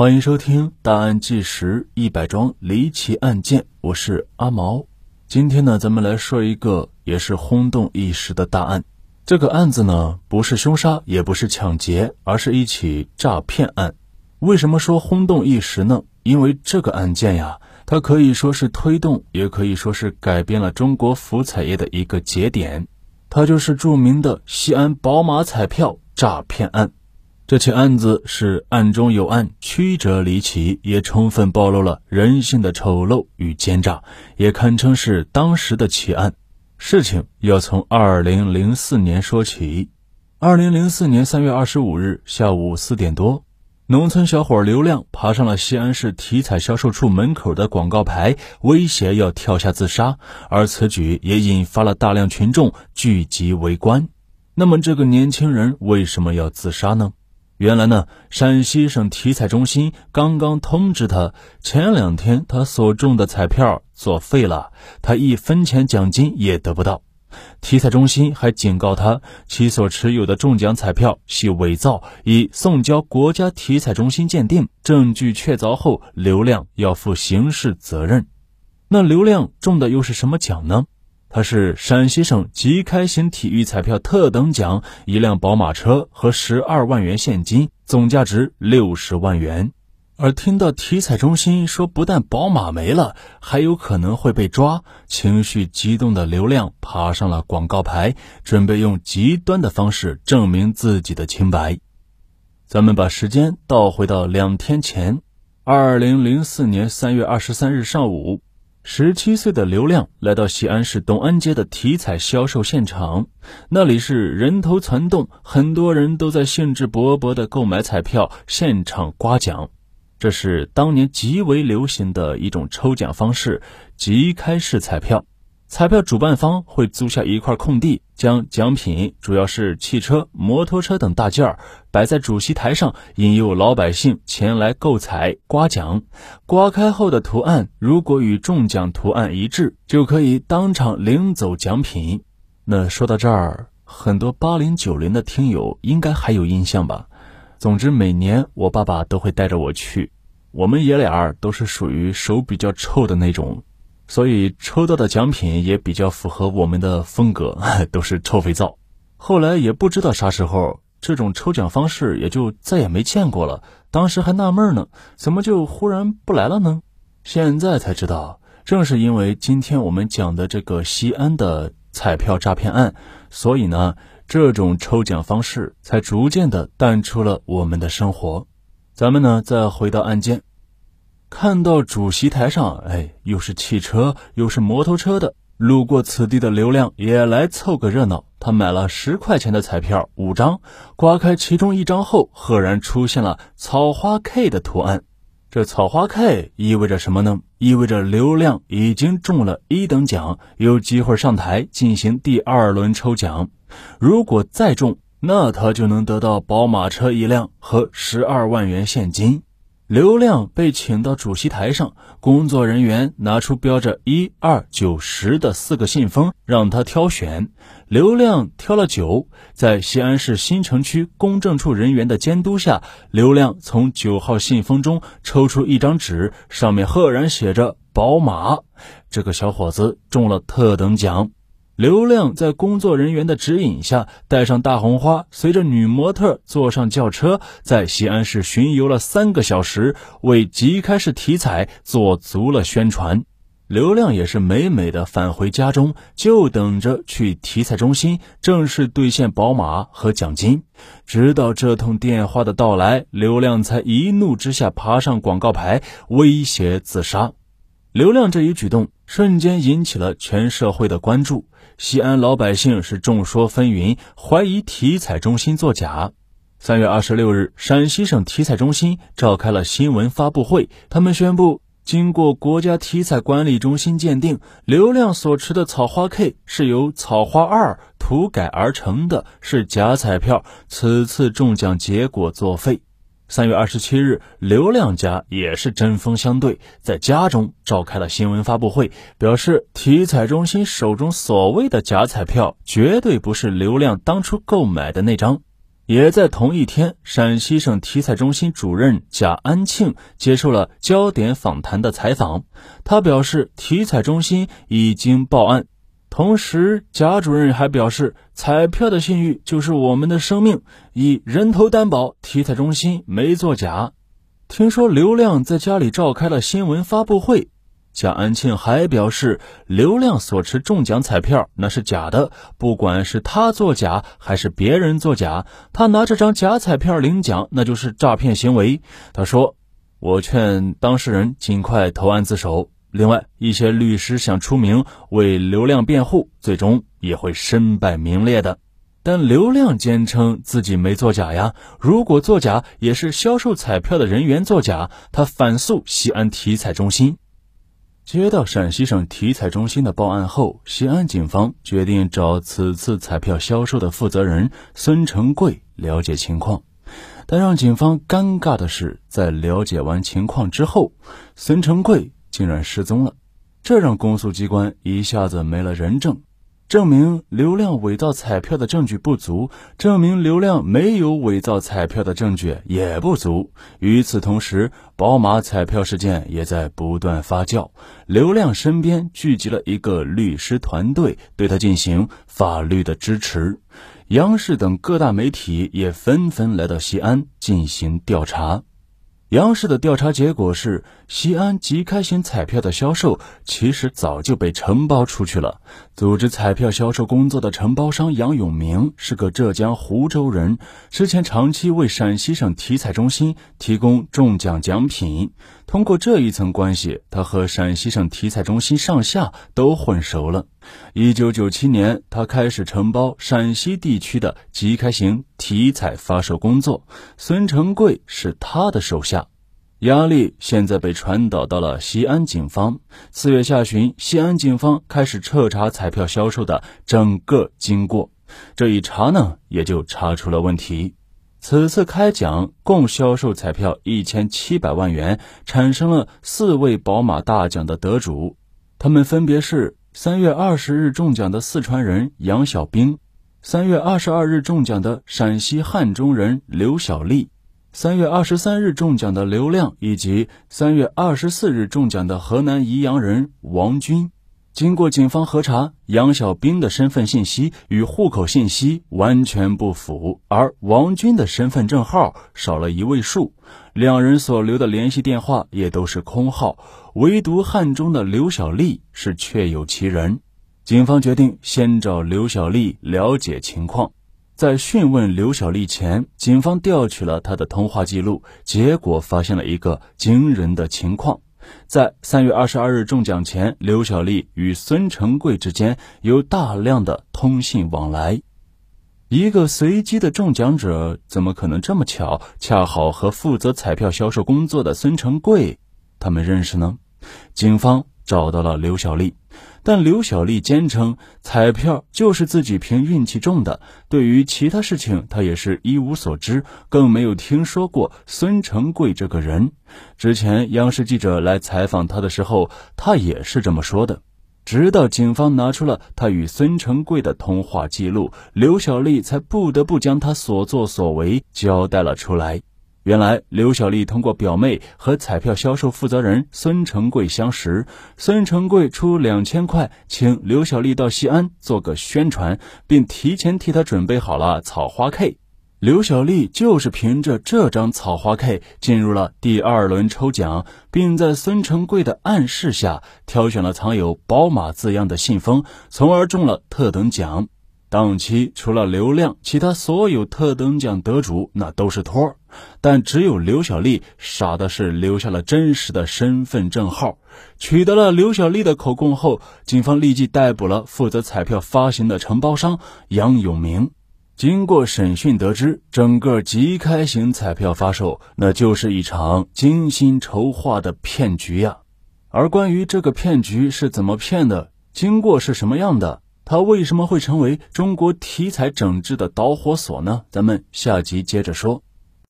欢迎收听《大案纪实一百桩离奇案件》，我是阿毛。今天呢，咱们来说一个也是轰动一时的大案。这个案子呢，不是凶杀，也不是抢劫，而是一起诈骗案。为什么说轰动一时呢？因为这个案件呀，它可以说是推动，也可以说是改变了中国福彩业的一个节点。它就是著名的西安宝马彩票诈骗案。这起案子是案中有案，曲折离奇，也充分暴露了人性的丑陋与奸诈，也堪称是当时的奇案。事情要从二零零四年说起。二零零四年三月二十五日下午四点多，农村小伙刘亮爬上了西安市体彩销售处门口的广告牌，威胁要跳下自杀，而此举也引发了大量群众聚集围观。那么，这个年轻人为什么要自杀呢？原来呢，陕西省体彩中心刚刚通知他，前两天他所中的彩票作废了，他一分钱奖金也得不到。体彩中心还警告他，其所持有的中奖彩票系伪造，已送交国家体彩中心鉴定，证据确凿后，刘亮要负刑事责任。那刘亮中的又是什么奖呢？他是陕西省即开型体育彩票特等奖一辆宝马车和十二万元现金，总价值六十万元。而听到体彩中心说不但宝马没了，还有可能会被抓，情绪激动的刘亮爬上了广告牌，准备用极端的方式证明自己的清白。咱们把时间倒回到两天前，二零零四年三月二十三日上午。十七岁的刘亮来到西安市东安街的体彩销售现场，那里是人头攒动，很多人都在兴致勃勃地购买彩票，现场刮奖。这是当年极为流行的一种抽奖方式——即开式彩票。彩票主办方会租下一块空地，将奖品主要是汽车、摩托车等大件儿摆在主席台上，引诱老百姓前来购彩刮奖。刮开后的图案如果与中奖图案一致，就可以当场领走奖品。那说到这儿，很多八零九零的听友应该还有印象吧？总之，每年我爸爸都会带着我去。我们爷俩都是属于手比较臭的那种。所以抽到的奖品也比较符合我们的风格，都是臭肥皂。后来也不知道啥时候，这种抽奖方式也就再也没见过了。当时还纳闷呢，怎么就忽然不来了呢？现在才知道，正是因为今天我们讲的这个西安的彩票诈骗案，所以呢，这种抽奖方式才逐渐的淡出了我们的生活。咱们呢，再回到案件。看到主席台上，哎，又是汽车又是摩托车的，路过此地的刘亮也来凑个热闹。他买了十块钱的彩票五张，刮开其中一张后，赫然出现了草花 K 的图案。这草花 K 意味着什么呢？意味着刘亮已经中了一等奖，有机会上台进行第二轮抽奖。如果再中，那他就能得到宝马车一辆和十二万元现金。刘亮被请到主席台上，工作人员拿出标着一二九十的四个信封，让他挑选。刘亮挑了九，在西安市新城区公证处人员的监督下，刘亮从九号信封中抽出一张纸，上面赫然写着“宝马”。这个小伙子中了特等奖。刘亮在工作人员的指引下，带上大红花，随着女模特坐上轿车，在西安市巡游了三个小时，为即开式体彩做足了宣传。刘亮也是美美的返回家中，就等着去体彩中心正式兑现宝马和奖金。直到这通电话的到来，刘亮才一怒之下爬上广告牌，威胁自杀。刘亮这一举动瞬间引起了全社会的关注。西安老百姓是众说纷纭，怀疑体彩中心作假。三月二十六日，陕西省体彩中心召开了新闻发布会，他们宣布，经过国家体彩管理中心鉴定，刘亮所持的草花 K 是由草花二涂改而成的，是假彩票，此次中奖结果作废。三月二十七日，刘亮家也是针锋相对，在家中召开了新闻发布会，表示体彩中心手中所谓的假彩票绝对不是刘亮当初购买的那张，也在同一天，陕西省体彩中心主任贾安庆接受了焦点访谈的采访。他表示，体彩中心已经报案。同时，贾主任还表示，彩票的信誉就是我们的生命，以人头担保，体彩中心没作假。听说刘亮在家里召开了新闻发布会。贾安庆还表示，刘亮所持中奖彩票那是假的，不管是他作假还是别人作假，他拿这张假彩票领奖，那就是诈骗行为。他说：“我劝当事人尽快投案自首。另外，一些律师想出名为刘亮辩护，最终也会身败名裂的。但刘亮坚称自己没作假呀，如果作假，也是销售彩票的人员作假。他反诉西安体彩中心。”接到陕西省体彩中心的报案后，西安警方决定找此次彩票销售的负责人孙成贵了解情况。但让警方尴尬的是，在了解完情况之后，孙成贵竟然失踪了，这让公诉机关一下子没了人证。证明刘亮伪造彩票的证据不足，证明刘亮没有伪造彩票的证据也不足。与此同时，宝马彩票事件也在不断发酵，刘亮身边聚集了一个律师团队，对他进行法律的支持。央视等各大媒体也纷纷来到西安进行调查。央视的调查结果是，西安即开型彩票的销售其实早就被承包出去了。组织彩票销售工作的承包商杨永明是个浙江湖州人，之前长期为陕西省体彩中心提供中奖奖品。通过这一层关系，他和陕西省体彩中心上下都混熟了。一九九七年，他开始承包陕西地区的即开型体彩发售工作，孙成贵是他的手下。压力现在被传导到了西安警方。四月下旬，西安警方开始彻查彩票销售的整个经过。这一查呢，也就查出了问题。此次开奖共销售彩票一千七百万元，产生了四位宝马大奖的得主，他们分别是三月二十日中奖的四川人杨小兵，三月二十二日中奖的陕西汉中人刘小丽，三月二十三日中奖的刘亮，以及三月二十四日中奖的河南宜阳人王军。经过警方核查，杨小兵的身份信息与户口信息完全不符，而王军的身份证号少了一位数，两人所留的联系电话也都是空号，唯独汉中的刘小丽是确有其人。警方决定先找刘小丽了解情况。在讯问刘小丽前，警方调取了她的通话记录，结果发现了一个惊人的情况。在三月二十二日中奖前，刘小丽与孙成贵之间有大量的通信往来。一个随机的中奖者，怎么可能这么巧，恰好和负责彩票销售工作的孙成贵他们认识呢？警方找到了刘小丽。但刘小丽坚称彩票就是自己凭运气中的，对于其他事情她也是一无所知，更没有听说过孙成贵这个人。之前央视记者来采访他的时候，他也是这么说的。直到警方拿出了他与孙成贵的通话记录，刘小丽才不得不将他所作所为交代了出来。原来刘小丽通过表妹和彩票销售负责人孙成贵相识，孙成贵出两千块请刘小丽到西安做个宣传，并提前替她准备好了草花 K。刘小丽就是凭着这张草花 K 进入了第二轮抽奖，并在孙成贵的暗示下挑选了藏有“宝马”字样的信封，从而中了特等奖。当期除了刘亮，其他所有特等奖得主那都是托儿，但只有刘小丽傻的是留下了真实的身份证号。取得了刘小丽的口供后，警方立即逮捕了负责彩票发行的承包商杨永明。经过审讯得知，整个即开型彩票发售那就是一场精心筹划的骗局呀。而关于这个骗局是怎么骗的，经过是什么样的？它为什么会成为中国体彩整治的导火索呢？咱们下集接着说。